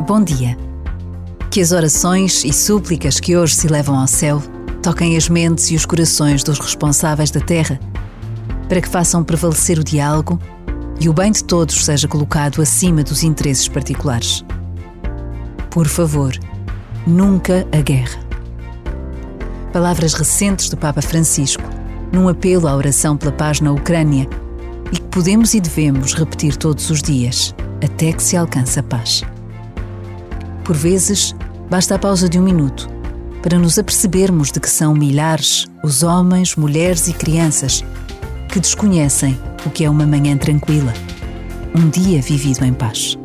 Bom dia. Que as orações e súplicas que hoje se levam ao céu toquem as mentes e os corações dos responsáveis da terra, para que façam prevalecer o diálogo e o bem de todos seja colocado acima dos interesses particulares. Por favor, nunca a guerra. Palavras recentes do Papa Francisco, num apelo à oração pela paz na Ucrânia e que podemos e devemos repetir todos os dias, até que se alcance a paz. Por vezes, basta a pausa de um minuto para nos apercebermos de que são milhares os homens, mulheres e crianças que desconhecem o que é uma manhã tranquila, um dia vivido em paz.